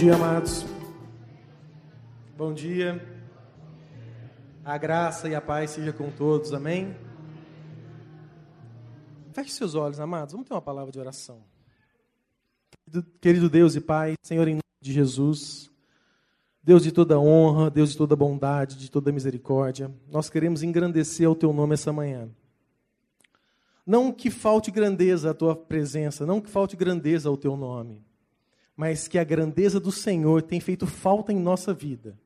dia, amados. Bom dia. A graça e a paz seja com todos, amém? Feche seus olhos, amados. Vamos ter uma palavra de oração. Querido Deus e Pai, Senhor, em nome de Jesus, Deus de toda honra, Deus de toda bondade, de toda misericórdia, nós queremos engrandecer o Teu nome essa manhã. Não que falte grandeza à Tua presença, não que falte grandeza ao Teu nome, mas que a grandeza do Senhor tem feito falta em nossa vida.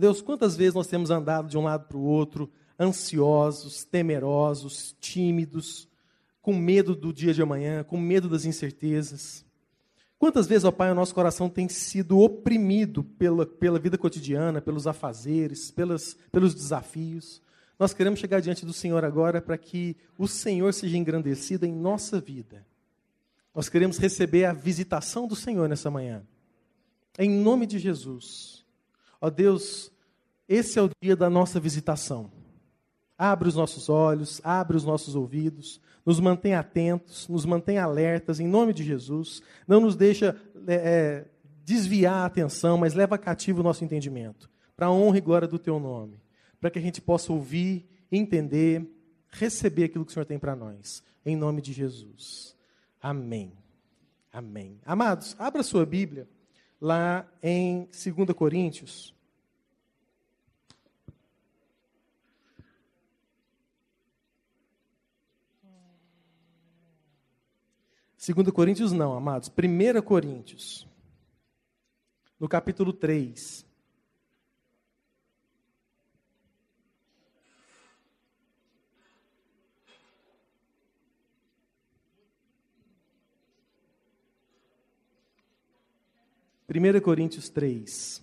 Deus, quantas vezes nós temos andado de um lado para o outro, ansiosos, temerosos, tímidos, com medo do dia de amanhã, com medo das incertezas. Quantas vezes, ó Pai, o nosso coração tem sido oprimido pela, pela vida cotidiana, pelos afazeres, pelas, pelos desafios. Nós queremos chegar diante do Senhor agora para que o Senhor seja engrandecido em nossa vida. Nós queremos receber a visitação do Senhor nessa manhã. Em nome de Jesus. Ó Deus, esse é o dia da nossa visitação. Abre os nossos olhos, abre os nossos ouvidos, nos mantém atentos, nos mantém alertas, em nome de Jesus. Não nos deixa é, é desviar a atenção, mas leva cativo o nosso entendimento, para a honra e glória do Teu nome, para que a gente possa ouvir, entender, receber aquilo que o Senhor tem para nós, em nome de Jesus. Amém. Amém. Amados, abra sua Bíblia lá em 2 Coríntios. Segunda Coríntios não, amados. 1 Coríntios. No capítulo 3. 1 Coríntios 3.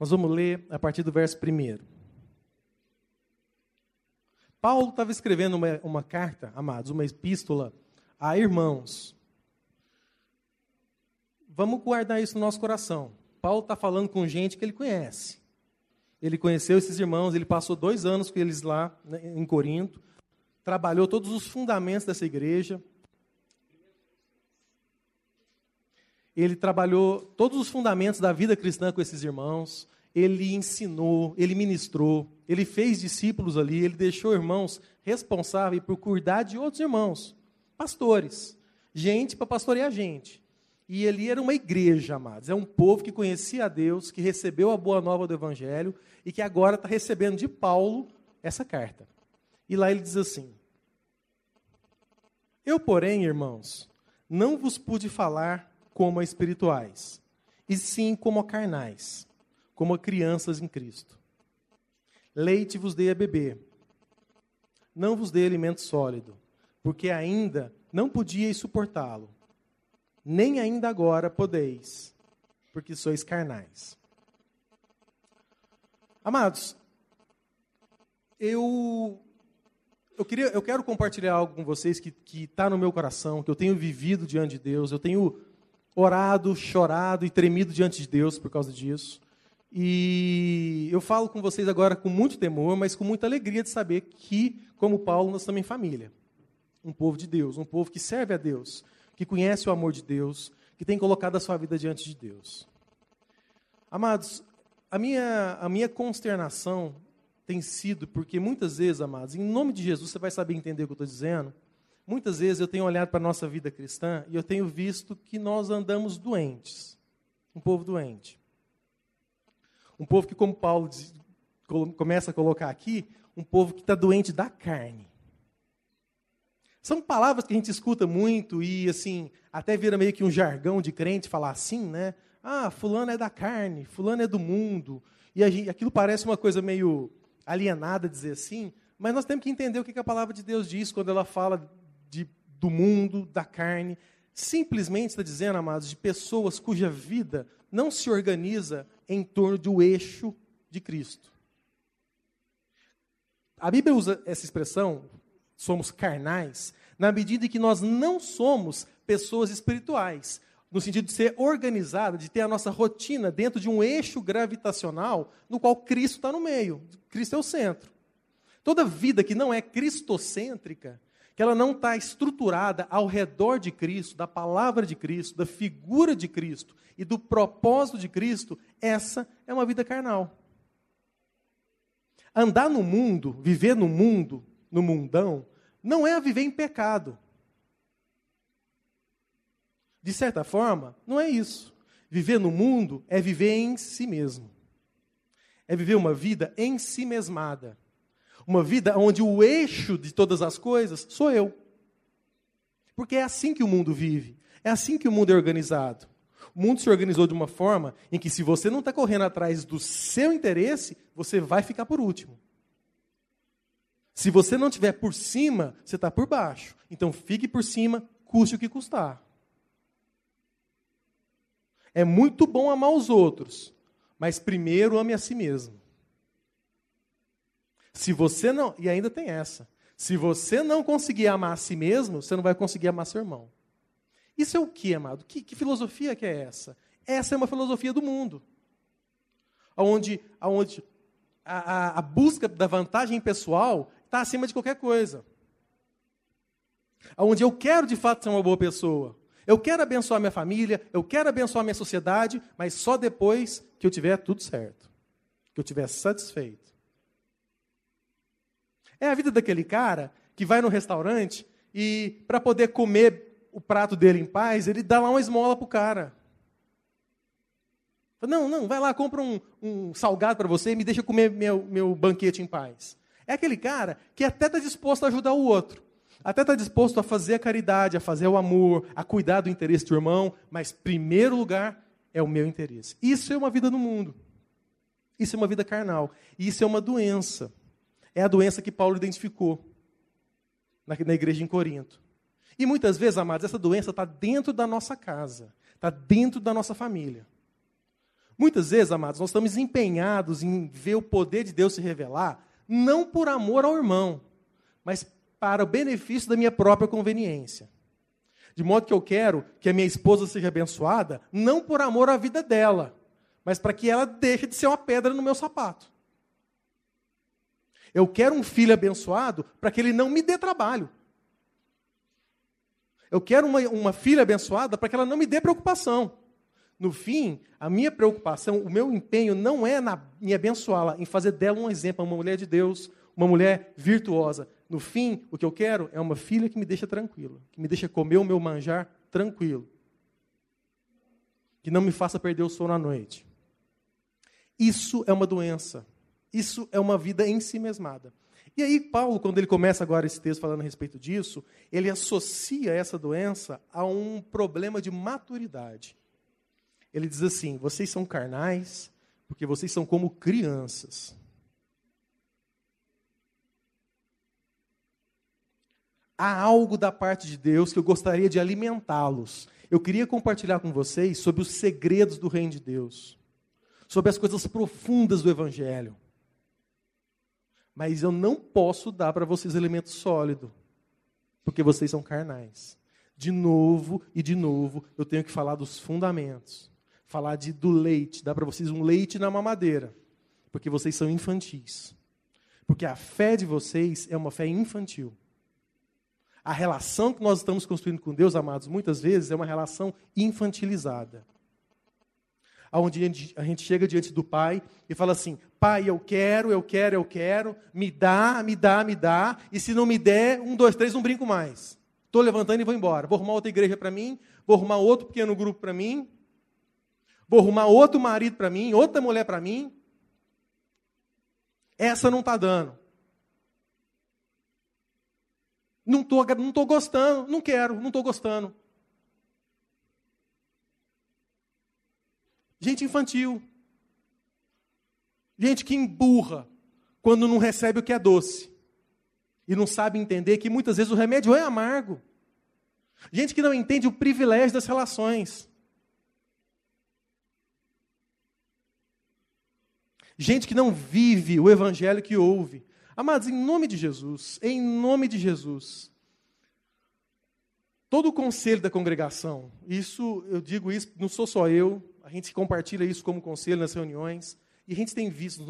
Nós vamos ler a partir do verso 1. Paulo estava escrevendo uma, uma carta, amados, uma epístola a irmãos. Vamos guardar isso no nosso coração. Paulo está falando com gente que ele conhece. Ele conheceu esses irmãos, ele passou dois anos com eles lá né, em Corinto, trabalhou todos os fundamentos dessa igreja, ele trabalhou todos os fundamentos da vida cristã com esses irmãos, ele ensinou, ele ministrou, ele fez discípulos ali, ele deixou irmãos responsáveis por cuidar de outros irmãos, pastores, gente para pastorear gente. E ele era uma igreja, amados. É um povo que conhecia a Deus, que recebeu a boa nova do Evangelho e que agora está recebendo de Paulo essa carta. E lá ele diz assim: Eu, porém, irmãos, não vos pude falar como a espirituais, e sim como a carnais, como a crianças em Cristo. Leite vos dei a beber, não vos dei alimento sólido, porque ainda não podíeis suportá-lo, nem ainda agora podeis, porque sois carnais. Amados, eu eu, queria, eu quero compartilhar algo com vocês que está no meu coração, que eu tenho vivido diante de Deus, eu tenho orado, chorado e tremido diante de Deus por causa disso. E eu falo com vocês agora com muito temor, mas com muita alegria de saber que, como Paulo, nós também família. Um povo de Deus, um povo que serve a Deus, que conhece o amor de Deus, que tem colocado a sua vida diante de Deus. Amados, a minha, a minha consternação tem sido porque muitas vezes, amados, em nome de Jesus, você vai saber entender o que eu estou dizendo Muitas vezes eu tenho olhado para a nossa vida cristã e eu tenho visto que nós andamos doentes. Um povo doente. Um povo que, como Paulo diz, começa a colocar aqui, um povo que está doente da carne. São palavras que a gente escuta muito e, assim, até vira meio que um jargão de crente falar assim, né? Ah, fulano é da carne, fulano é do mundo. E gente, aquilo parece uma coisa meio alienada dizer assim, mas nós temos que entender o que a palavra de Deus diz quando ela fala de, do mundo, da carne. Simplesmente está dizendo, amados, de pessoas cuja vida não se organiza em torno do eixo de Cristo. A Bíblia usa essa expressão, somos carnais, na medida em que nós não somos pessoas espirituais, no sentido de ser organizada, de ter a nossa rotina dentro de um eixo gravitacional no qual Cristo está no meio. Cristo é o centro. Toda vida que não é cristocêntrica que ela não está estruturada ao redor de Cristo, da palavra de Cristo, da figura de Cristo e do propósito de Cristo, essa é uma vida carnal. Andar no mundo, viver no mundo, no mundão, não é viver em pecado. De certa forma, não é isso. Viver no mundo é viver em si mesmo. É viver uma vida em si mesmada. Uma vida onde o eixo de todas as coisas sou eu. Porque é assim que o mundo vive. É assim que o mundo é organizado. O mundo se organizou de uma forma em que, se você não está correndo atrás do seu interesse, você vai ficar por último. Se você não estiver por cima, você está por baixo. Então, fique por cima, custe o que custar. É muito bom amar os outros, mas primeiro ame a si mesmo. Se você não. E ainda tem essa. Se você não conseguir amar a si mesmo, você não vai conseguir amar seu irmão. Isso é o que, amado? Que, que filosofia que é essa? Essa é uma filosofia do mundo. Onde, onde a, a, a busca da vantagem pessoal está acima de qualquer coisa. Onde eu quero de fato ser uma boa pessoa. Eu quero abençoar minha família, eu quero abençoar minha sociedade, mas só depois que eu tiver tudo certo. Que eu tiver satisfeito. É a vida daquele cara que vai no restaurante e, para poder comer o prato dele em paz, ele dá lá uma esmola para o cara. Não, não, vai lá, compra um, um salgado para você e me deixa comer meu, meu banquete em paz. É aquele cara que até está disposto a ajudar o outro. Até está disposto a fazer a caridade, a fazer o amor, a cuidar do interesse do irmão, mas primeiro lugar é o meu interesse. Isso é uma vida no mundo. Isso é uma vida carnal. Isso é uma doença. É a doença que Paulo identificou na, na igreja em Corinto. E muitas vezes, amados, essa doença está dentro da nossa casa, está dentro da nossa família. Muitas vezes, amados, nós estamos empenhados em ver o poder de Deus se revelar, não por amor ao irmão, mas para o benefício da minha própria conveniência. De modo que eu quero que a minha esposa seja abençoada, não por amor à vida dela, mas para que ela deixe de ser uma pedra no meu sapato. Eu quero um filho abençoado para que ele não me dê trabalho. Eu quero uma, uma filha abençoada para que ela não me dê preocupação. No fim, a minha preocupação, o meu empenho não é na, em abençoá-la, em fazer dela um exemplo, uma mulher de Deus, uma mulher virtuosa. No fim, o que eu quero é uma filha que me deixa tranquila, que me deixa comer o meu manjar tranquilo. Que não me faça perder o sono à noite. Isso é uma doença. Isso é uma vida em si mesmada. E aí, Paulo, quando ele começa agora esse texto falando a respeito disso, ele associa essa doença a um problema de maturidade. Ele diz assim: vocês são carnais, porque vocês são como crianças. Há algo da parte de Deus que eu gostaria de alimentá-los. Eu queria compartilhar com vocês sobre os segredos do reino de Deus, sobre as coisas profundas do Evangelho mas eu não posso dar para vocês elemento sólido, porque vocês são carnais. De novo e de novo, eu tenho que falar dos fundamentos, falar de, do leite, dar para vocês um leite na mamadeira, porque vocês são infantis. Porque a fé de vocês é uma fé infantil. A relação que nós estamos construindo com Deus, amados, muitas vezes é uma relação infantilizada onde a gente chega diante do Pai e fala assim: Pai, eu quero, eu quero, eu quero, me dá, me dá, me dá, e se não me der, um, dois, três, não brinco mais. Estou levantando e vou embora. Vou arrumar outra igreja para mim, vou arrumar outro pequeno grupo para mim, vou arrumar outro marido para mim, outra mulher para mim. Essa não está dando. Não estou não tô gostando, não quero, não estou gostando. Gente infantil. Gente que emburra quando não recebe o que é doce. E não sabe entender que muitas vezes o remédio é amargo. Gente que não entende o privilégio das relações. Gente que não vive o evangelho que ouve. Amados, em nome de Jesus, em nome de Jesus, todo o conselho da congregação, isso eu digo isso, não sou só eu, a gente compartilha isso como conselho nas reuniões, e a gente tem visto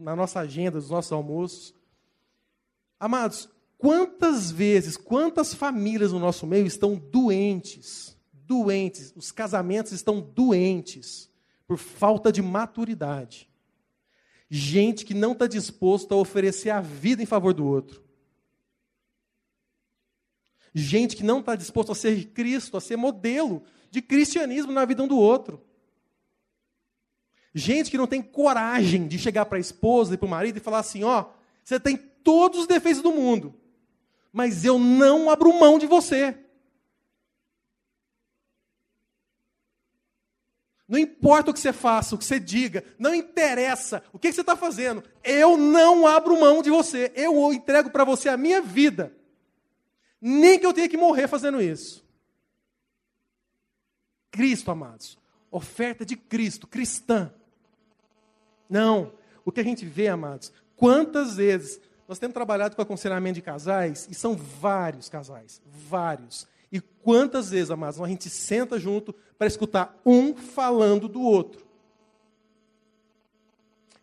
na nossa agenda, dos nossos almoços. Amados, Quantas vezes, quantas famílias no nosso meio estão doentes, doentes, os casamentos estão doentes por falta de maturidade. Gente que não está disposto a oferecer a vida em favor do outro. Gente que não está disposto a ser Cristo, a ser modelo de cristianismo na vida um do outro. Gente que não tem coragem de chegar para a esposa e para o marido e falar assim: ó, você tem todos os defeitos do mundo, mas eu não abro mão de você. Não importa o que você faça, o que você diga, não interessa o que você está fazendo, eu não abro mão de você, eu entrego para você a minha vida, nem que eu tenha que morrer fazendo isso. Cristo, amados, oferta de Cristo, cristã. Não, o que a gente vê, amados, quantas vezes nós temos trabalhado com aconselhamento de casais, e são vários casais, vários. E quantas vezes, amados, a gente senta junto para escutar um falando do outro.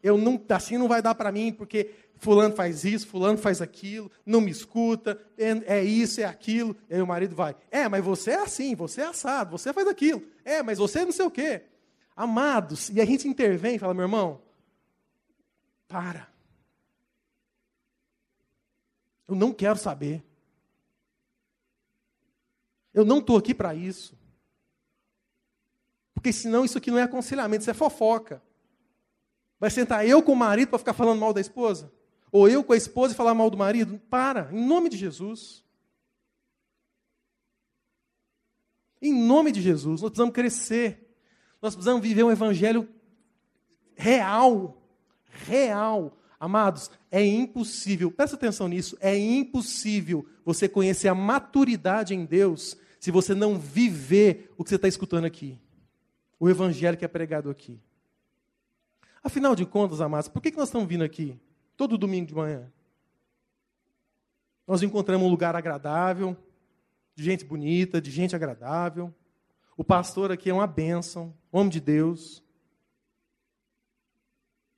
Eu não, assim não vai dar para mim, porque fulano faz isso, fulano faz aquilo, não me escuta, é, é, isso, é aquilo. E aí o marido vai, é, mas você é assim, você é assado, você faz aquilo. É, mas você é não sei o quê. Amados, e a gente intervém e fala, meu irmão, para. Eu não quero saber. Eu não estou aqui para isso. Porque senão isso aqui não é aconselhamento, isso é fofoca. Vai sentar eu com o marido para ficar falando mal da esposa? Ou eu com a esposa e falar mal do marido? Para, em nome de Jesus. Em nome de Jesus, nós precisamos crescer. Nós precisamos viver um evangelho real. Real. Amados, é impossível, presta atenção nisso, é impossível você conhecer a maturidade em Deus se você não viver o que você está escutando aqui. O evangelho que é pregado aqui. Afinal de contas, amados, por que, que nós estamos vindo aqui todo domingo de manhã? Nós encontramos um lugar agradável, de gente bonita, de gente agradável. O pastor aqui é uma bênção, homem de Deus.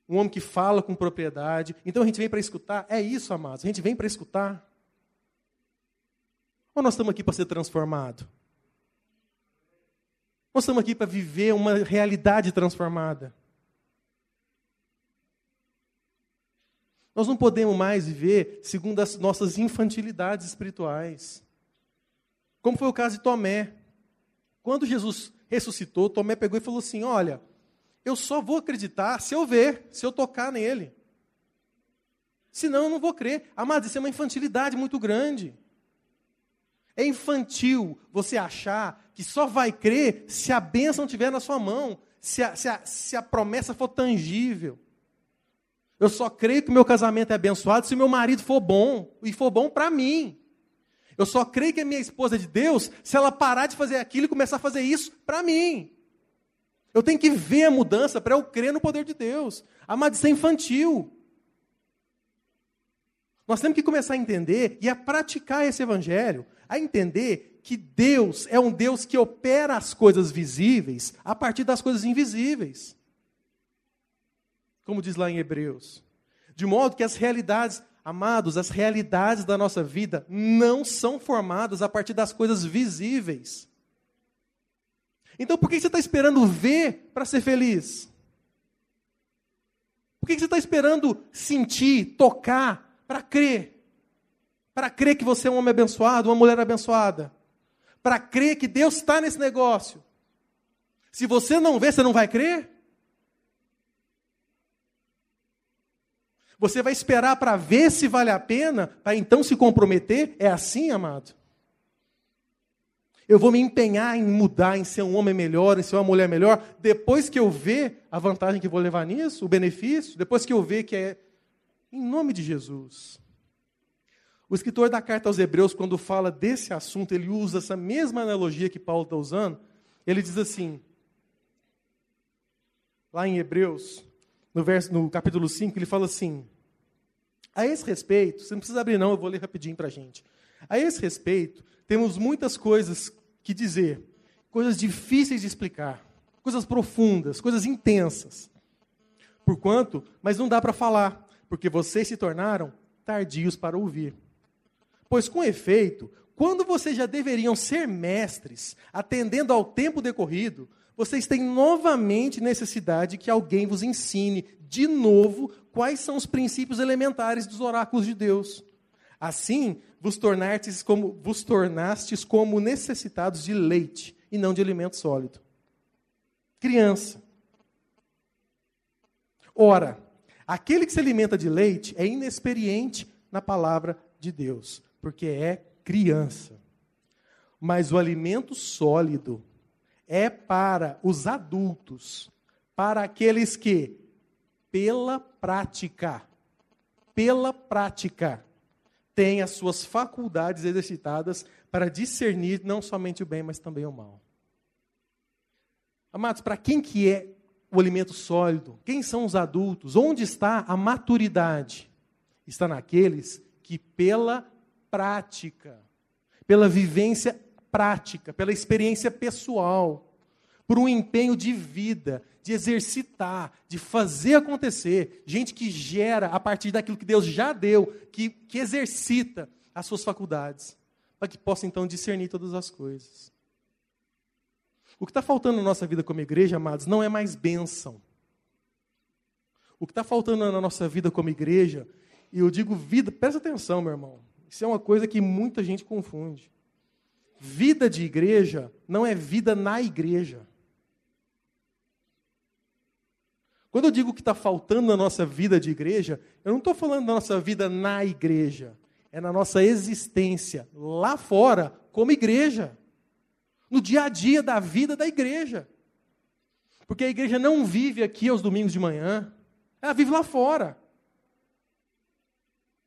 Um homem que fala com propriedade. Então a gente vem para escutar. É isso, amados. A gente vem para escutar. Ou nós estamos aqui para ser transformado? Nós estamos aqui para viver uma realidade transformada. Nós não podemos mais viver segundo as nossas infantilidades espirituais. Como foi o caso de Tomé. Quando Jesus ressuscitou, Tomé pegou e falou assim: Olha, eu só vou acreditar se eu ver, se eu tocar nele. Senão eu não vou crer. Amado, isso é uma infantilidade muito grande. É infantil você achar que só vai crer se a bênção estiver na sua mão, se a, se, a, se a promessa for tangível. Eu só creio que o meu casamento é abençoado se o meu marido for bom, e for bom para mim. Eu só creio que a minha esposa é de Deus se ela parar de fazer aquilo e começar a fazer isso para mim. Eu tenho que ver a mudança para eu crer no poder de Deus. Amado, isso é infantil. Nós temos que começar a entender e a praticar esse evangelho, a entender que Deus é um Deus que opera as coisas visíveis a partir das coisas invisíveis. Como diz lá em Hebreus. De modo que as realidades, amados, as realidades da nossa vida não são formadas a partir das coisas visíveis. Então por que você está esperando ver para ser feliz? Por que você está esperando sentir, tocar para crer. Para crer que você é um homem abençoado, uma mulher abençoada. Para crer que Deus está nesse negócio. Se você não vê, você não vai crer? Você vai esperar para ver se vale a pena, para então se comprometer? É assim, amado? Eu vou me empenhar em mudar, em ser um homem melhor, em ser uma mulher melhor, depois que eu ver a vantagem que vou levar nisso, o benefício, depois que eu ver que é em nome de Jesus. O escritor da carta aos Hebreus, quando fala desse assunto, ele usa essa mesma analogia que Paulo está usando. Ele diz assim, lá em Hebreus, no, verso, no capítulo 5, ele fala assim: A esse respeito, você não precisa abrir, não, eu vou ler rapidinho para a gente. A esse respeito, temos muitas coisas que dizer, coisas difíceis de explicar, coisas profundas, coisas intensas. Porquanto, mas não dá para falar, porque vocês se tornaram tardios para ouvir. Pois, com efeito, quando vocês já deveriam ser mestres, atendendo ao tempo decorrido, vocês têm novamente necessidade que alguém vos ensine de novo quais são os princípios elementares dos oráculos de Deus. Assim, vos tornastes como, vos tornastes como necessitados de leite e não de alimento sólido. Criança. Ora, aquele que se alimenta de leite é inexperiente na palavra de Deus, porque é criança. Mas o alimento sólido é para os adultos, para aqueles que, pela prática, pela prática, têm as suas faculdades exercitadas para discernir não somente o bem, mas também o mal. Amados, para quem que é o alimento sólido? Quem são os adultos? Onde está a maturidade? Está naqueles que pela prática, pela vivência prática, pela experiência pessoal, por um empenho de vida, de exercitar, de fazer acontecer. Gente que gera a partir daquilo que Deus já deu, que, que exercita as suas faculdades, para que possa então discernir todas as coisas. O que está faltando na nossa vida como igreja, amados, não é mais bênção. O que está faltando na nossa vida como igreja, e eu digo vida, presta atenção, meu irmão, isso é uma coisa que muita gente confunde. Vida de igreja não é vida na igreja. Quando eu digo que está faltando na nossa vida de igreja, eu não estou falando da nossa vida na igreja. É na nossa existência lá fora, como igreja. No dia a dia da vida da igreja. Porque a igreja não vive aqui aos domingos de manhã, ela vive lá fora.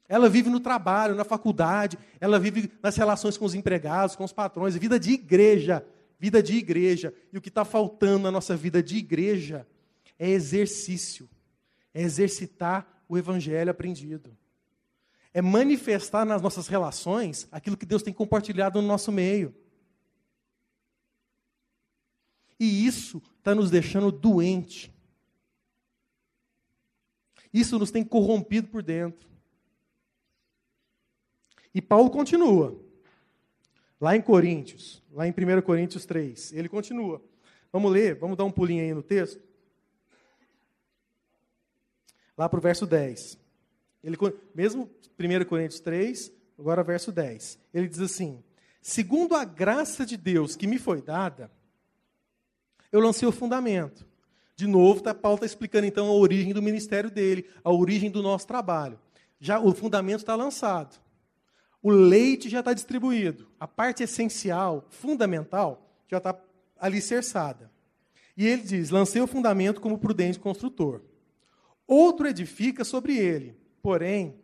Ela vive no trabalho, na faculdade, ela vive nas relações com os empregados, com os patrões, vida de igreja, vida de igreja. E o que está faltando na nossa vida de igreja é exercício, é exercitar o evangelho aprendido, é manifestar nas nossas relações aquilo que Deus tem compartilhado no nosso meio. E isso está nos deixando doente. Isso nos tem corrompido por dentro. E Paulo continua. Lá em Coríntios, lá em 1 Coríntios 3, ele continua. Vamos ler, vamos dar um pulinho aí no texto. Lá para o verso 10. Ele, mesmo 1 Coríntios 3, agora verso 10. Ele diz assim: Segundo a graça de Deus que me foi dada, eu lancei o fundamento. De novo, tá, Paulo está explicando então a origem do ministério dele, a origem do nosso trabalho. Já o fundamento está lançado. O leite já está distribuído. A parte essencial, fundamental, já está alicerçada. E ele diz: lancei o fundamento como prudente construtor. Outro edifica sobre ele. Porém,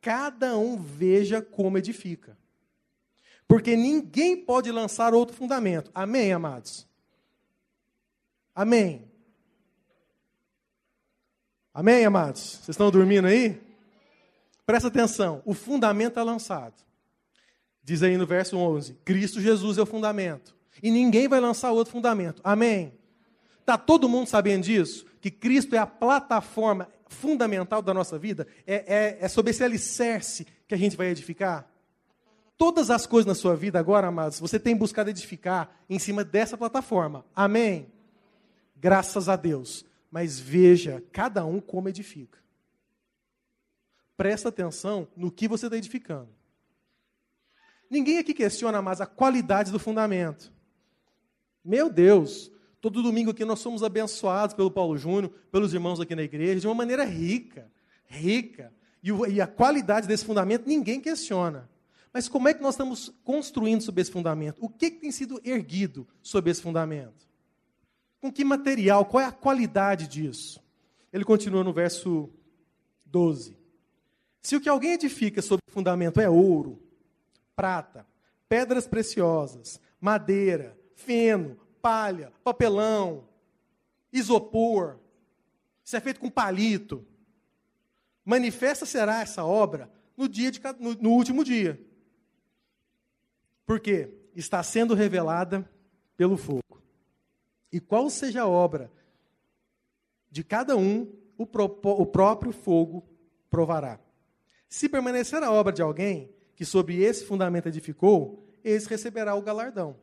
cada um veja como edifica. Porque ninguém pode lançar outro fundamento. Amém, amados? Amém. Amém, amados? Vocês estão dormindo aí? Presta atenção, o fundamento é lançado. Diz aí no verso 11: Cristo Jesus é o fundamento. E ninguém vai lançar outro fundamento. Amém? Está todo mundo sabendo disso? Que Cristo é a plataforma fundamental da nossa vida? É, é, é sobre esse alicerce que a gente vai edificar? Todas as coisas na sua vida agora, amados, você tem buscado edificar em cima dessa plataforma. Amém? Graças a Deus. Mas veja cada um como edifica presta atenção no que você está edificando. Ninguém aqui questiona mais a qualidade do fundamento. Meu Deus, todo domingo aqui nós somos abençoados pelo Paulo Júnior, pelos irmãos aqui na igreja, de uma maneira rica, rica. E, o, e a qualidade desse fundamento ninguém questiona. Mas como é que nós estamos construindo sobre esse fundamento? O que, que tem sido erguido sobre esse fundamento? Com que material? Qual é a qualidade disso? Ele continua no verso 12. Se o que alguém edifica sobre o fundamento é ouro, prata, pedras preciosas, madeira, feno, palha, papelão, isopor, se é feito com palito, manifesta será essa obra no, dia de, no, no último dia. Por quê? Está sendo revelada pelo fogo. E qual seja a obra de cada um, o, o próprio fogo provará. Se permanecer a obra de alguém, que sobre esse fundamento edificou, esse receberá o galardão.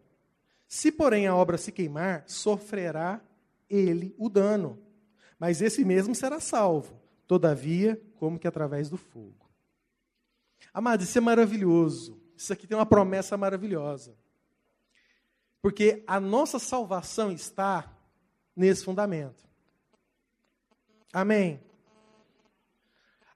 Se, porém, a obra se queimar, sofrerá ele o dano. Mas esse mesmo será salvo, todavia, como que através do fogo. Amados, isso é maravilhoso. Isso aqui tem uma promessa maravilhosa. Porque a nossa salvação está nesse fundamento. Amém.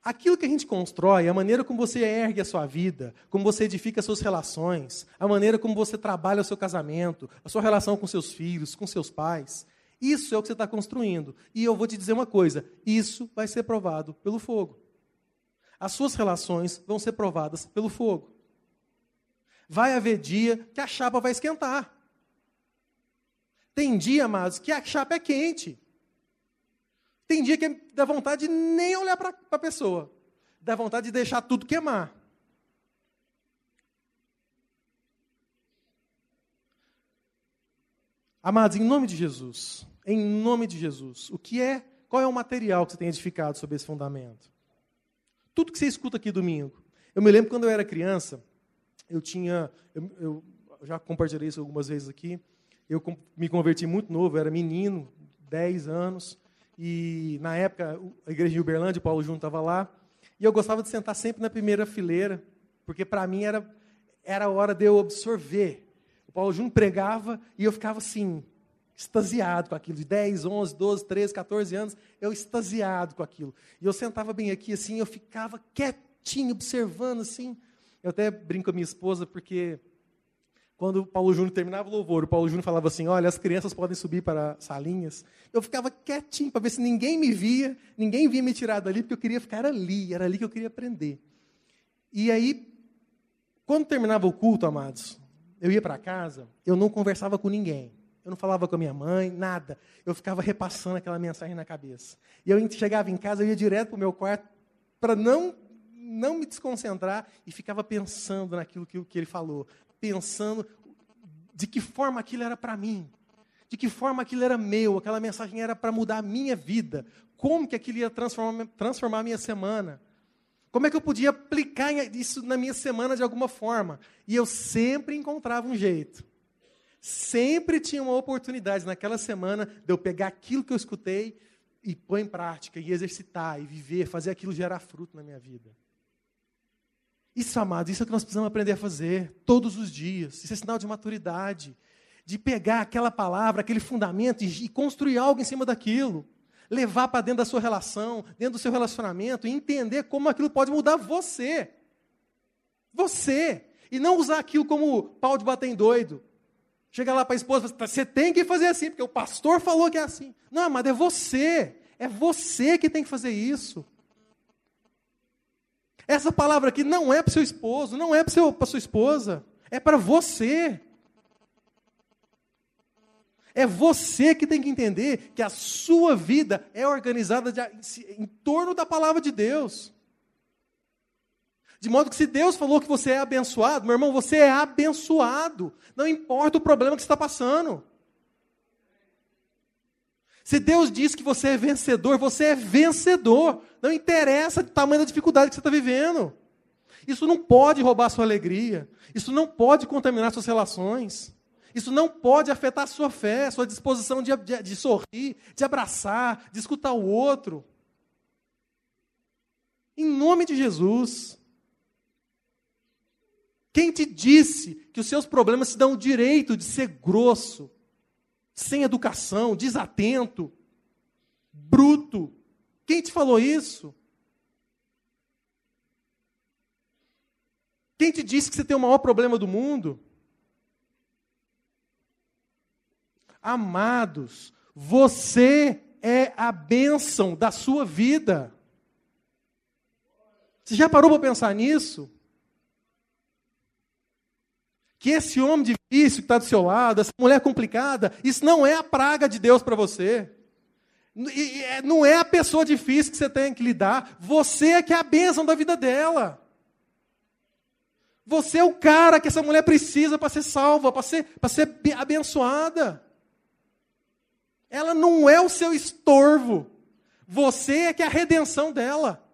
Aquilo que a gente constrói, a maneira como você ergue a sua vida, como você edifica as suas relações, a maneira como você trabalha o seu casamento, a sua relação com seus filhos, com seus pais, isso é o que você está construindo. E eu vou te dizer uma coisa: isso vai ser provado pelo fogo. As suas relações vão ser provadas pelo fogo. Vai haver dia que a chapa vai esquentar. Tem dia, amados, que a chapa é quente. Tem dia que dá vontade de nem olhar para a pessoa. Dá vontade de deixar tudo queimar. Amados, em nome de Jesus, em nome de Jesus, o que é, qual é o material que você tem edificado sobre esse fundamento? Tudo que você escuta aqui domingo. Eu me lembro quando eu era criança, eu tinha, eu, eu já compartilhei isso algumas vezes aqui, eu me converti muito novo, eu era menino, 10 anos, e na época, a igreja de Uberlândia, o Paulo Júnior estava lá. E eu gostava de sentar sempre na primeira fileira, porque para mim era, era a hora de eu absorver. O Paulo Júnior pregava e eu ficava assim, extasiado com aquilo. De 10, 11, 12, 13, 14 anos, eu extasiado com aquilo. E eu sentava bem aqui assim, eu ficava quietinho, observando assim. Eu até brinco com a minha esposa, porque quando o Paulo Júnior terminava o louvor, o Paulo Júnior falava assim: Olha, as crianças podem subir para salinhas. Eu ficava quietinho para ver se ninguém me via, ninguém via me tirar dali, porque eu queria ficar ali, era ali que eu queria aprender. E aí, quando terminava o culto, amados, eu ia para casa, eu não conversava com ninguém. Eu não falava com a minha mãe, nada. Eu ficava repassando aquela mensagem na cabeça. E eu chegava em casa, eu ia direto para o meu quarto para não não me desconcentrar e ficava pensando naquilo que, que ele falou pensando de que forma aquilo era para mim, de que forma aquilo era meu, aquela mensagem era para mudar a minha vida, como que aquilo ia transformar, transformar a minha semana, como é que eu podia aplicar isso na minha semana de alguma forma. E eu sempre encontrava um jeito. Sempre tinha uma oportunidade naquela semana de eu pegar aquilo que eu escutei e pôr em prática, e exercitar, e viver, fazer aquilo gerar fruto na minha vida. Isso, amados, isso é o que nós precisamos aprender a fazer todos os dias. Isso é sinal de maturidade. De pegar aquela palavra, aquele fundamento e, construir algo em cima daquilo. Levar para dentro da sua relação, dentro do seu relacionamento e entender como aquilo pode mudar você. Você. E não usar aquilo como pau de bater em doido. Chega lá para a esposa você tem que fazer assim, porque o pastor falou que é assim. Não, amado, é você. É você que tem que fazer isso. Essa palavra aqui não é para seu esposo, não é para sua esposa, é para você. É você que tem que entender que a sua vida é organizada de, em torno da palavra de Deus. De modo que se Deus falou que você é abençoado, meu irmão, você é abençoado. Não importa o problema que você está passando. Se Deus diz que você é vencedor, você é vencedor. Não interessa o tamanho da dificuldade que você está vivendo. Isso não pode roubar sua alegria. Isso não pode contaminar suas relações. Isso não pode afetar sua fé, sua disposição de, de, de sorrir, de abraçar, de escutar o outro. Em nome de Jesus. Quem te disse que os seus problemas te dão o direito de ser grosso, sem educação, desatento, bruto. Quem te falou isso? Quem te disse que você tem o maior problema do mundo? Amados, você é a bênção da sua vida. Você já parou para pensar nisso? Que esse homem difícil que está do seu lado, essa mulher complicada, isso não é a praga de Deus para você. É, não é a pessoa difícil que você tem que lidar, você é que é a bênção da vida dela. Você é o cara que essa mulher precisa para ser salva, para ser, para ser abençoada. Ela não é o seu estorvo. Você é que é a redenção dela.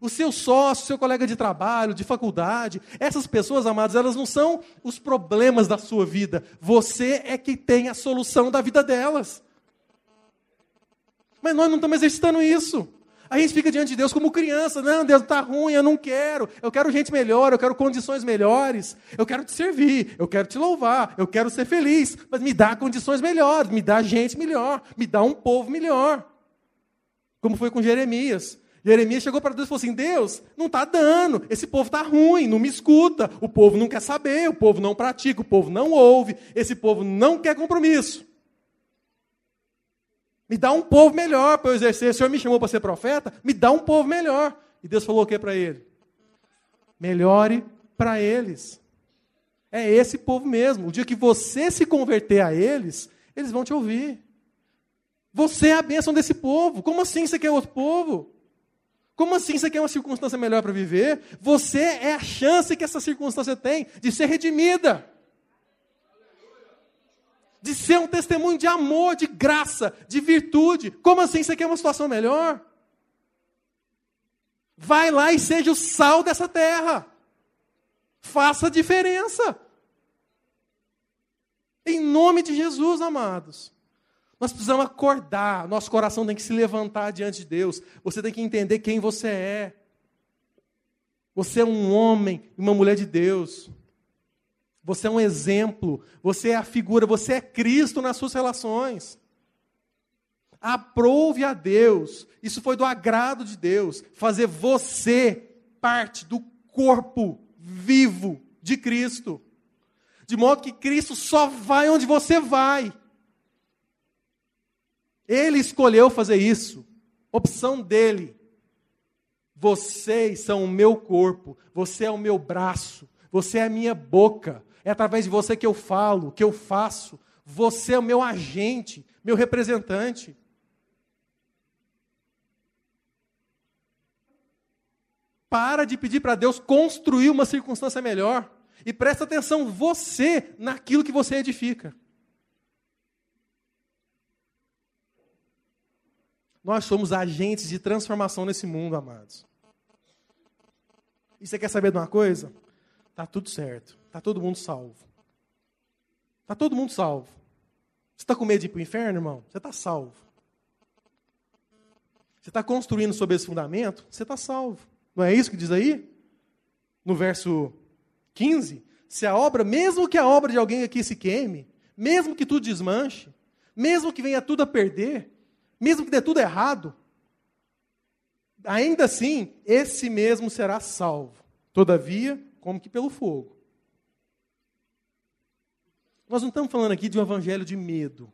O seu sócio, seu colega de trabalho, de faculdade, essas pessoas, amados, elas não são os problemas da sua vida. Você é que tem a solução da vida delas. Mas nós não estamos exercitando isso. A gente fica diante de Deus como criança. Não, Deus está ruim, eu não quero. Eu quero gente melhor, eu quero condições melhores. Eu quero te servir, eu quero te louvar, eu quero ser feliz. Mas me dá condições melhores, me dá gente melhor, me dá um povo melhor. Como foi com Jeremias. Jeremias chegou para Deus e falou assim: Deus, não está dando, esse povo está ruim, não me escuta, o povo não quer saber, o povo não pratica, o povo não ouve, esse povo não quer compromisso. Me dá um povo melhor para eu exercer. O Senhor me chamou para ser profeta, me dá um povo melhor. E Deus falou o que para ele? Melhore para eles. É esse povo mesmo. O dia que você se converter a eles, eles vão te ouvir. Você é a bênção desse povo. Como assim você quer outro povo? Como assim você quer uma circunstância melhor para viver? Você é a chance que essa circunstância tem de ser redimida de ser um testemunho de amor, de graça, de virtude. Como assim você quer uma situação melhor? Vai lá e seja o sal dessa terra. Faça a diferença. Em nome de Jesus, amados. Nós precisamos acordar, nosso coração tem que se levantar diante de Deus. Você tem que entender quem você é. Você é um homem e uma mulher de Deus. Você é um exemplo, você é a figura, você é Cristo nas suas relações. Aprove a Deus, isso foi do agrado de Deus, fazer você parte do corpo vivo de Cristo. De modo que Cristo só vai onde você vai. Ele escolheu fazer isso, opção dele. Vocês são o meu corpo, você é o meu braço, você é a minha boca, é através de você que eu falo, que eu faço. Você é o meu agente, meu representante. Para de pedir para Deus construir uma circunstância melhor. E presta atenção, você, naquilo que você edifica. Nós somos agentes de transformação nesse mundo, amados. E você quer saber de uma coisa? Tá tudo certo. Está todo mundo salvo. Está todo mundo salvo. Você está com medo de ir para o inferno, irmão? Você está salvo. Você está construindo sobre esse fundamento? Você está salvo. Não é isso que diz aí? No verso 15? Se a obra, mesmo que a obra de alguém aqui se queime, mesmo que tudo desmanche, mesmo que venha tudo a perder, mesmo que dê tudo errado, ainda assim, esse mesmo será salvo. Todavia, como que pelo fogo. Nós não estamos falando aqui de um evangelho de medo.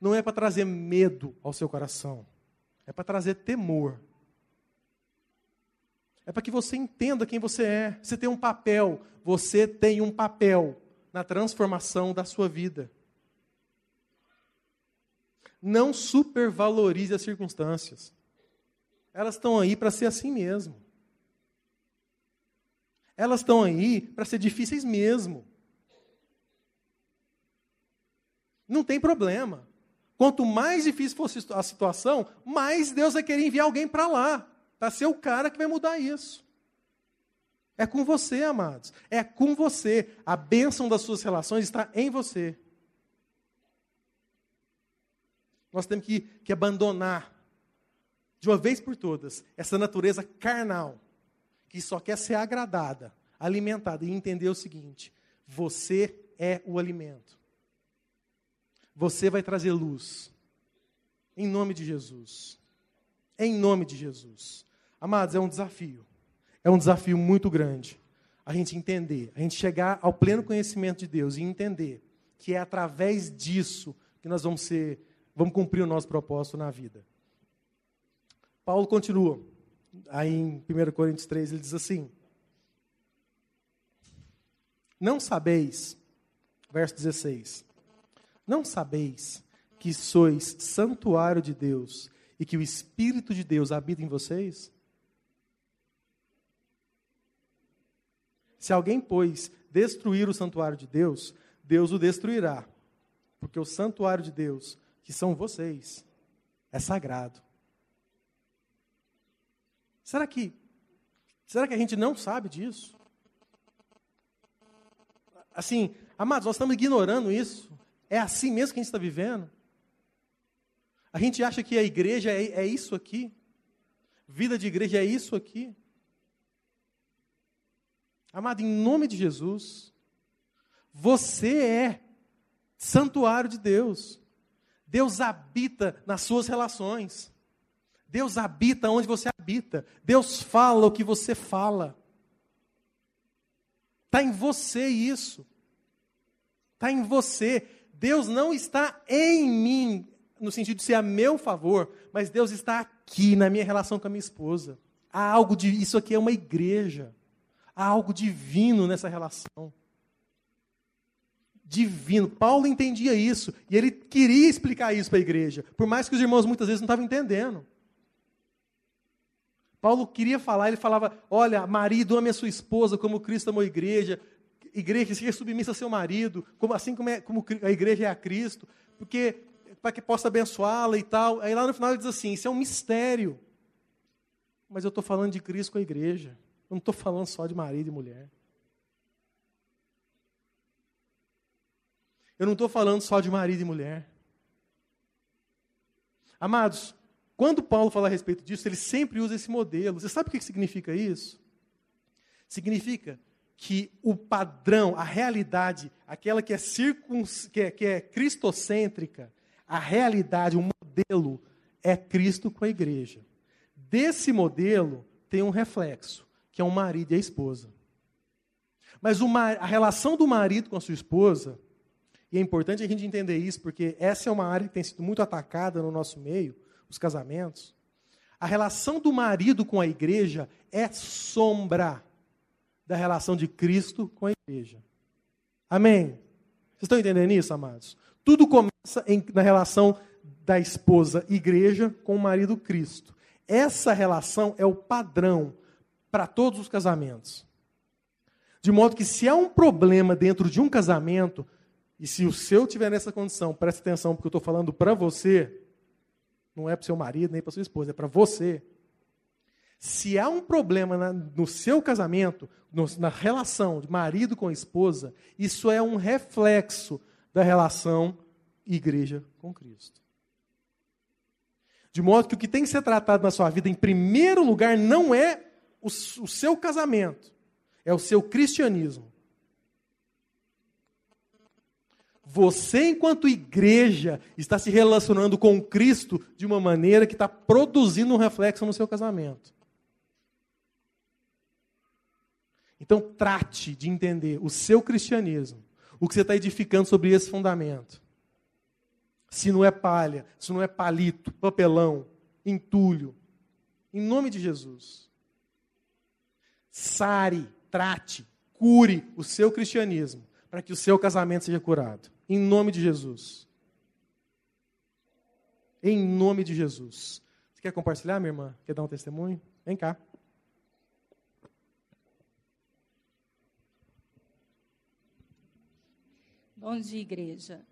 Não é para trazer medo ao seu coração. É para trazer temor. É para que você entenda quem você é. Você tem um papel. Você tem um papel na transformação da sua vida. Não supervalorize as circunstâncias. Elas estão aí para ser assim mesmo. Elas estão aí para ser difíceis mesmo. Não tem problema. Quanto mais difícil fosse a situação, mais Deus vai querer enviar alguém para lá, para ser o cara que vai mudar isso. É com você, amados. É com você. A bênção das suas relações está em você. Nós temos que, que abandonar, de uma vez por todas, essa natureza carnal, que só quer ser agradada, alimentada, e entender o seguinte: você é o alimento você vai trazer luz. Em nome de Jesus. Em nome de Jesus. Amados, é um desafio. É um desafio muito grande. A gente entender, a gente chegar ao pleno conhecimento de Deus e entender que é através disso que nós vamos ser, vamos cumprir o nosso propósito na vida. Paulo continua. Aí em 1 Coríntios 3 ele diz assim: Não sabeis, verso 16, não sabeis que sois santuário de Deus e que o Espírito de Deus habita em vocês? Se alguém, pois, destruir o santuário de Deus, Deus o destruirá. Porque o santuário de Deus, que são vocês, é sagrado. Será que Será que a gente não sabe disso? Assim, amados, nós estamos ignorando isso. É assim mesmo que a gente está vivendo? A gente acha que a igreja é, é isso aqui? Vida de igreja é isso aqui? Amado, em nome de Jesus, você é santuário de Deus. Deus habita nas suas relações. Deus habita onde você habita. Deus fala o que você fala. Está em você isso. Está em você. Deus não está em mim, no sentido de ser a meu favor, mas Deus está aqui na minha relação com a minha esposa. Há algo de. Isso aqui é uma igreja. Há algo divino nessa relação divino. Paulo entendia isso e ele queria explicar isso para a igreja, por mais que os irmãos muitas vezes não estavam entendendo. Paulo queria falar, ele falava: Olha, marido, ame a sua esposa como Cristo amou a igreja. Igreja, seja submissa a seu marido, como, assim como, é, como a igreja é a Cristo, porque para que possa abençoá-la e tal. Aí lá no final ele diz assim: Isso é um mistério. Mas eu estou falando de Cristo com a igreja. Eu não estou falando só de marido e mulher. Eu não estou falando só de marido e mulher. Amados, quando Paulo fala a respeito disso, ele sempre usa esse modelo. Você sabe o que significa isso? Significa que o padrão, a realidade, aquela que é, circuns, que é, que é cristocêntrica, a realidade, o modelo, é Cristo com a igreja. Desse modelo tem um reflexo, que é o marido e a esposa. Mas a relação do marido com a sua esposa e é importante a gente entender isso, porque essa é uma área que tem sido muito atacada no nosso meio, os casamentos. A relação do marido com a igreja é sombra da relação de Cristo com a igreja. Amém? Vocês estão entendendo isso, amados? Tudo começa em, na relação da esposa igreja com o marido Cristo. Essa relação é o padrão para todos os casamentos. De modo que se há um problema dentro de um casamento, e se o seu tiver nessa condição, preste atenção, porque eu estou falando para você, não é para seu marido nem para sua esposa, é para você. Se há um problema na, no seu casamento, no, na relação de marido com esposa, isso é um reflexo da relação igreja com Cristo. De modo que o que tem que ser tratado na sua vida, em primeiro lugar, não é o, o seu casamento, é o seu cristianismo. Você, enquanto igreja, está se relacionando com Cristo de uma maneira que está produzindo um reflexo no seu casamento. Então, trate de entender o seu cristianismo, o que você está edificando sobre esse fundamento. Se não é palha, se não é palito, papelão, entulho, em nome de Jesus. Sare, trate, cure o seu cristianismo, para que o seu casamento seja curado. Em nome de Jesus. Em nome de Jesus. Você quer compartilhar, minha irmã? Quer dar um testemunho? Vem cá. Bom dia, igreja.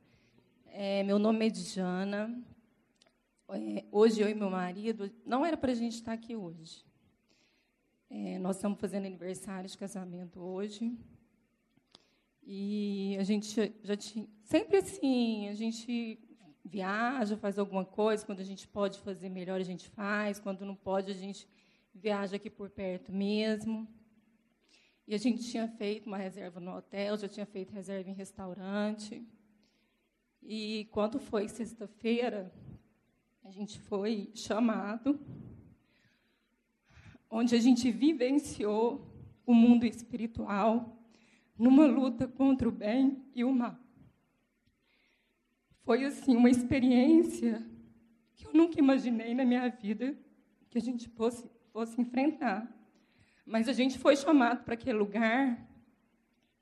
É, meu nome é Diana. É, hoje eu e meu marido, não era para a gente estar aqui hoje. É, nós estamos fazendo aniversário de casamento hoje. E a gente já tinha. Sempre assim, a gente viaja, faz alguma coisa. Quando a gente pode fazer melhor, a gente faz. Quando não pode, a gente viaja aqui por perto mesmo. E a gente tinha feito uma reserva no hotel, já tinha feito reserva em restaurante. E quando foi sexta-feira, a gente foi chamado, onde a gente vivenciou o mundo espiritual numa luta contra o bem e o mal. Foi assim uma experiência que eu nunca imaginei na minha vida que a gente fosse, fosse enfrentar. Mas a gente foi chamado para aquele lugar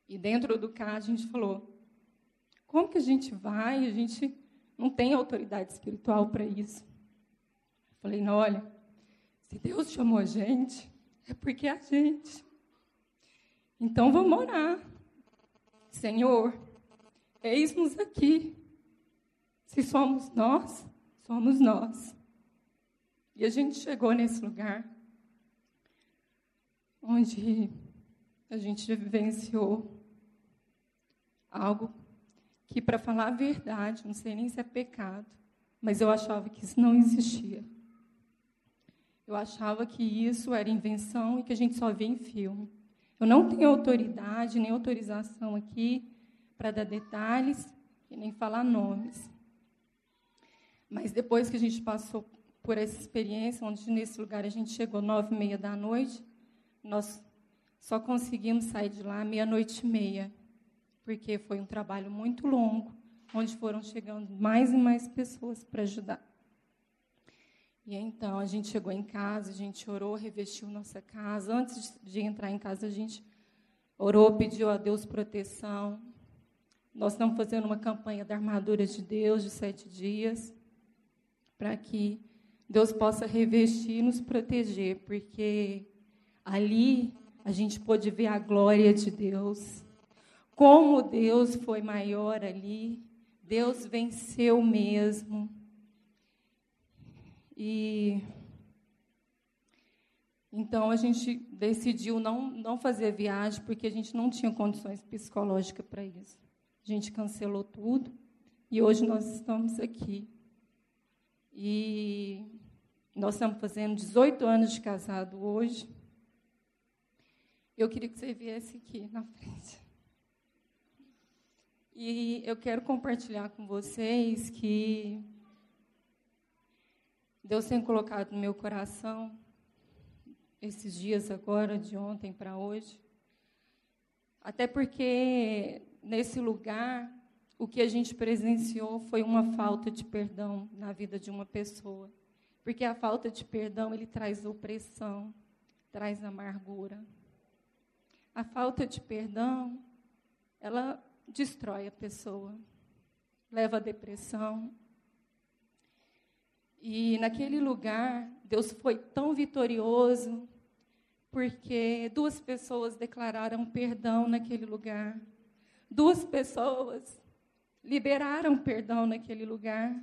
e dentro do carro a gente falou: como que a gente vai? A gente não tem autoridade espiritual para isso. Eu falei: não, olha, se Deus chamou a gente, é porque é a gente. Então vamos orar. Senhor, eis-nos aqui. Se somos nós, somos nós. E a gente chegou nesse lugar. onde a gente vivenciou algo que, para falar a verdade, não sei nem se é pecado, mas eu achava que isso não existia. Eu achava que isso era invenção e que a gente só vê em filme. Eu não tenho autoridade nem autorização aqui para dar detalhes e nem falar nomes. Mas depois que a gente passou por essa experiência, onde nesse lugar a gente chegou nove e meia da noite, nós só conseguimos sair de lá meia-noite e meia, porque foi um trabalho muito longo, onde foram chegando mais e mais pessoas para ajudar. E então a gente chegou em casa, a gente orou, revestiu nossa casa. Antes de entrar em casa, a gente orou, pediu a Deus proteção. Nós estamos fazendo uma campanha da armadura de Deus de sete dias, para que Deus possa revestir e nos proteger, porque ali a gente pôde ver a glória de Deus. Como Deus foi maior ali, Deus venceu mesmo. E então a gente decidiu não, não fazer a viagem porque a gente não tinha condições psicológicas para isso. A gente cancelou tudo e hoje nós estamos aqui. E nós estamos fazendo 18 anos de casado hoje. Eu queria que você viesse aqui na frente. E eu quero compartilhar com vocês que Deus tem colocado no meu coração, esses dias agora, de ontem para hoje. Até porque, nesse lugar, o que a gente presenciou foi uma falta de perdão na vida de uma pessoa. Porque a falta de perdão, ele traz opressão, traz amargura. A falta de perdão, ela destrói a pessoa, leva à depressão, e naquele lugar, Deus foi tão vitorioso, porque duas pessoas declararam perdão naquele lugar. Duas pessoas liberaram perdão naquele lugar.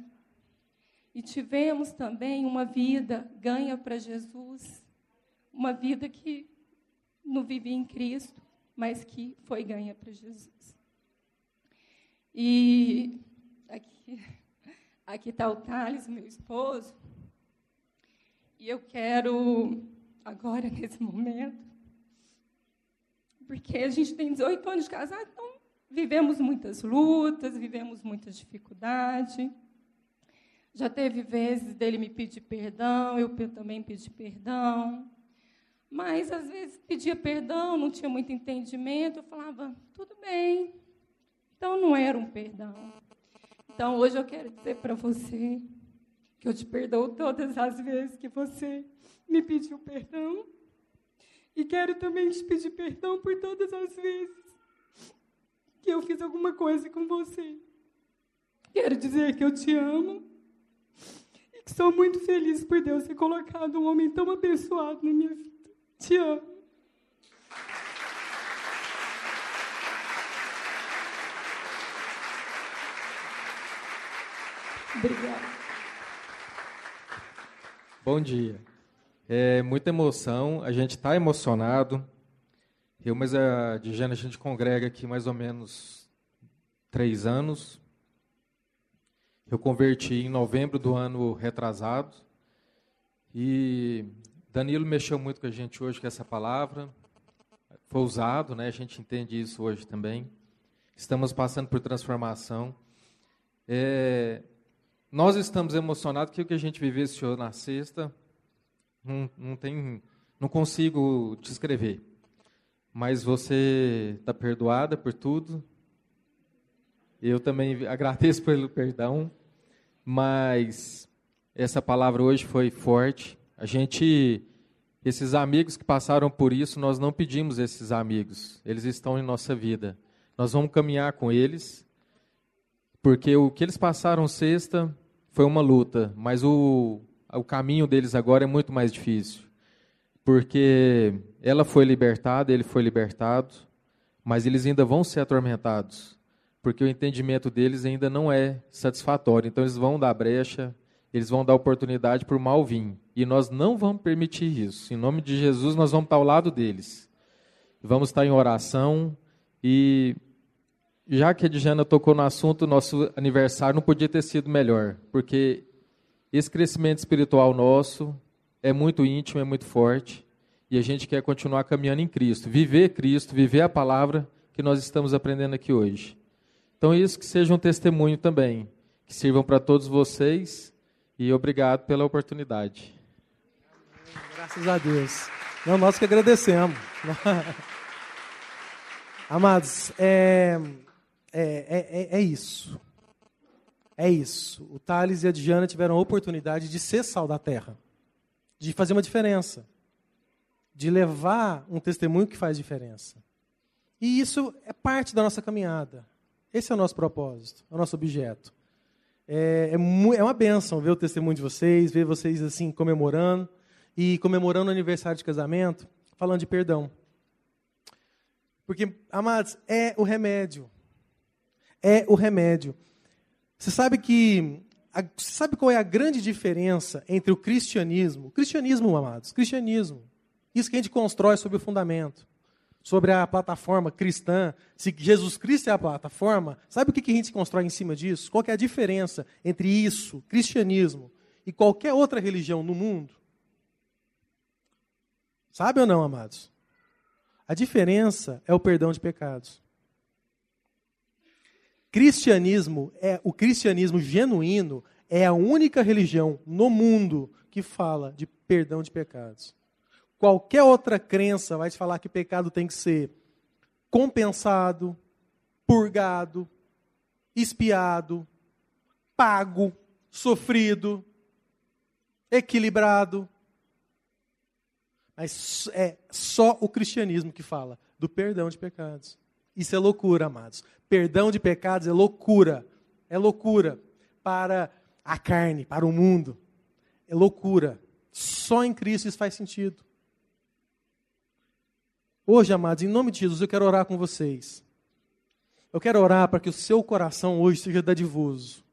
E tivemos também uma vida ganha para Jesus, uma vida que não vivia em Cristo, mas que foi ganha para Jesus. E aqui Aqui está o Thales, meu esposo. E eu quero, agora, nesse momento, porque a gente tem 18 anos de casado, então vivemos muitas lutas, vivemos muitas dificuldades. Já teve vezes dele me pedir perdão, eu também pedi perdão. Mas, às vezes, pedia perdão, não tinha muito entendimento. Eu falava, tudo bem. Então, não era um perdão. Então, hoje eu quero dizer para você que eu te perdoo todas as vezes que você me pediu perdão. E quero também te pedir perdão por todas as vezes que eu fiz alguma coisa com você. Quero dizer que eu te amo e que sou muito feliz por Deus ter colocado um homem tão abençoado na minha vida. Te amo. Bom dia. É muita emoção, a gente está emocionado. Eu, mas a Diana, a gente congrega aqui mais ou menos três anos. Eu converti em novembro do ano retrasado. E Danilo mexeu muito com a gente hoje com essa palavra. Foi usado, né? A gente entende isso hoje também. Estamos passando por transformação. É, nós estamos emocionados que o que a gente vivenciou na sexta não, não tem, não consigo descrever. Mas você está perdoada por tudo. Eu também agradeço pelo perdão. Mas essa palavra hoje foi forte. A gente, esses amigos que passaram por isso, nós não pedimos esses amigos. Eles estão em nossa vida. Nós vamos caminhar com eles, porque o que eles passaram sexta foi uma luta, mas o, o caminho deles agora é muito mais difícil. Porque ela foi libertada, ele foi libertado, mas eles ainda vão ser atormentados, porque o entendimento deles ainda não é satisfatório. Então eles vão dar brecha, eles vão dar oportunidade para o mal vir. E nós não vamos permitir isso. Em nome de Jesus, nós vamos estar ao lado deles. Vamos estar em oração. E já que a Diana tocou no assunto, nosso aniversário não podia ter sido melhor. Porque esse crescimento espiritual nosso é muito íntimo, é muito forte. E a gente quer continuar caminhando em Cristo. Viver Cristo, viver a palavra que nós estamos aprendendo aqui hoje. Então, isso que seja um testemunho também. Que sirvam para todos vocês e obrigado pela oportunidade. Graças a Deus. Não, nós que agradecemos. Amados, é, é, é, é, isso. É isso. O Thales e a Diana tiveram a oportunidade de ser sal da terra, de fazer uma diferença, de levar um testemunho que faz diferença. E isso é parte da nossa caminhada. Esse é o nosso propósito, é o nosso objeto. É, é, é uma benção ver o testemunho de vocês, ver vocês assim comemorando e comemorando o aniversário de casamento, falando de perdão. Porque, amados, é o remédio. É o remédio. Você sabe que a, você sabe qual é a grande diferença entre o cristianismo, cristianismo, amados, cristianismo, isso que a gente constrói sobre o fundamento, sobre a plataforma cristã, se Jesus Cristo é a plataforma, sabe o que a gente constrói em cima disso? Qual é a diferença entre isso, cristianismo, e qualquer outra religião no mundo? Sabe ou não, amados? A diferença é o perdão de pecados. Cristianismo é o cristianismo genuíno é a única religião no mundo que fala de perdão de pecados. Qualquer outra crença vai te falar que pecado tem que ser compensado, purgado, espiado, pago, sofrido, equilibrado. Mas é só o cristianismo que fala do perdão de pecados. Isso é loucura, amados. Perdão de pecados é loucura. É loucura para a carne, para o mundo. É loucura. Só em Cristo isso faz sentido. Hoje, amados, em nome de Jesus, eu quero orar com vocês. Eu quero orar para que o seu coração hoje seja dadivoso.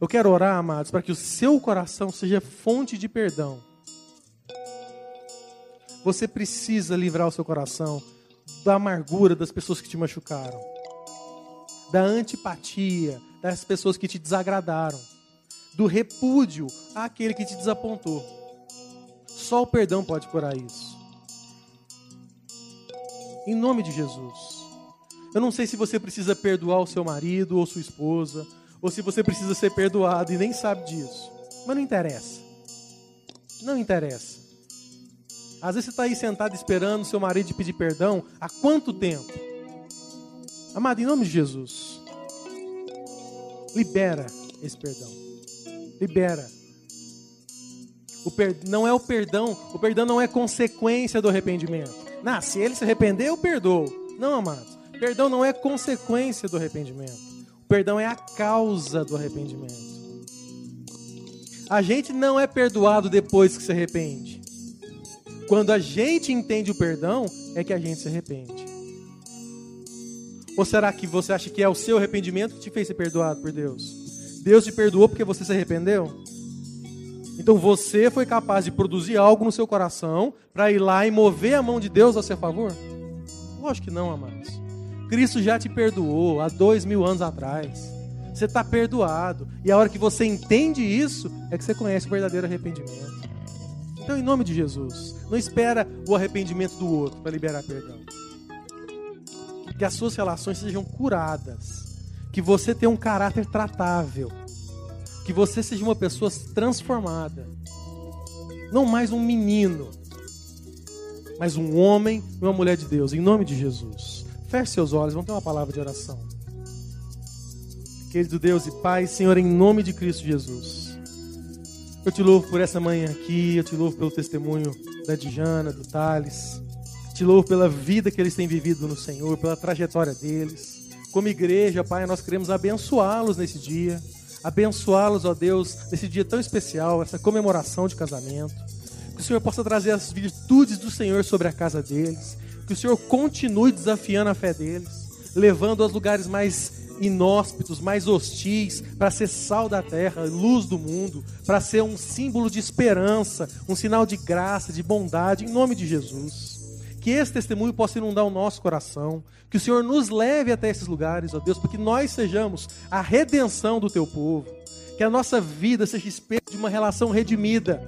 Eu quero orar, amados, para que o seu coração seja fonte de perdão. Você precisa livrar o seu coração da amargura das pessoas que te machucaram, da antipatia das pessoas que te desagradaram, do repúdio àquele que te desapontou. Só o perdão pode curar isso. Em nome de Jesus. Eu não sei se você precisa perdoar o seu marido ou sua esposa, ou se você precisa ser perdoado e nem sabe disso. Mas não interessa. Não interessa. Às vezes você está aí sentado esperando seu marido pedir perdão. Há quanto tempo? Amado, em nome de Jesus, libera esse perdão. Libera. O per... Não é o perdão, o perdão não é consequência do arrependimento. Não, se ele se arrepender, eu perdoo. Não, amados. Perdão não é consequência do arrependimento. O perdão é a causa do arrependimento. A gente não é perdoado depois que se arrepende. Quando a gente entende o perdão, é que a gente se arrepende. Ou será que você acha que é o seu arrependimento que te fez ser perdoado por Deus? Deus te perdoou porque você se arrependeu? Então você foi capaz de produzir algo no seu coração para ir lá e mover a mão de Deus a seu favor? Lógico que não, amados. Cristo já te perdoou há dois mil anos atrás. Você está perdoado. E a hora que você entende isso, é que você conhece o verdadeiro arrependimento. Então, em nome de Jesus, não espera o arrependimento do outro para liberar perdão. Que as suas relações sejam curadas. Que você tenha um caráter tratável que você seja uma pessoa transformada. Não mais um menino, mas um homem e uma mulher de Deus, em nome de Jesus. Feche seus olhos, vamos ter uma palavra de oração. Querido Deus e Pai, Senhor, em nome de Cristo Jesus. Eu te louvo por essa manhã aqui, eu te louvo pelo testemunho da Dijana, do Thales. Te louvo pela vida que eles têm vivido no Senhor, pela trajetória deles. Como igreja, Pai, nós queremos abençoá-los nesse dia abençoá-los, ó Deus, nesse dia tão especial, essa comemoração de casamento. Que o Senhor possa trazer as virtudes do Senhor sobre a casa deles. Que o Senhor continue desafiando a fé deles, levando aos lugares mais inóspitos, mais hostis, para ser sal da terra, luz do mundo, para ser um símbolo de esperança, um sinal de graça, de bondade, em nome de Jesus. Que esse testemunho possa inundar o nosso coração, que o Senhor nos leve até esses lugares, ó Deus, para que nós sejamos a redenção do teu povo, que a nossa vida seja espelho de uma relação redimida,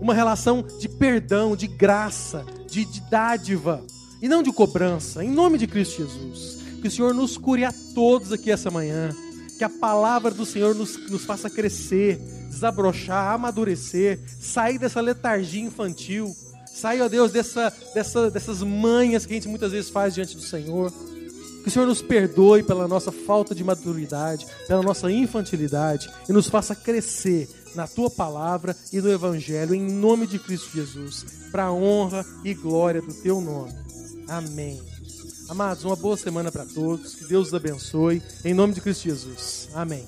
uma relação de perdão, de graça, de, de dádiva e não de cobrança, em nome de Cristo Jesus. Que o Senhor nos cure a todos aqui essa manhã. Que a palavra do Senhor nos, nos faça crescer, desabrochar, amadurecer, sair dessa letargia infantil. Sair, ó Deus, dessa, dessa, dessas manhas que a gente muitas vezes faz diante do Senhor. Que o Senhor nos perdoe pela nossa falta de maturidade, pela nossa infantilidade e nos faça crescer na tua palavra e no Evangelho, em nome de Cristo Jesus, para a honra e glória do teu nome. Amém. Amados, uma boa semana para todos. Que Deus os abençoe. Em nome de Cristo Jesus. Amém.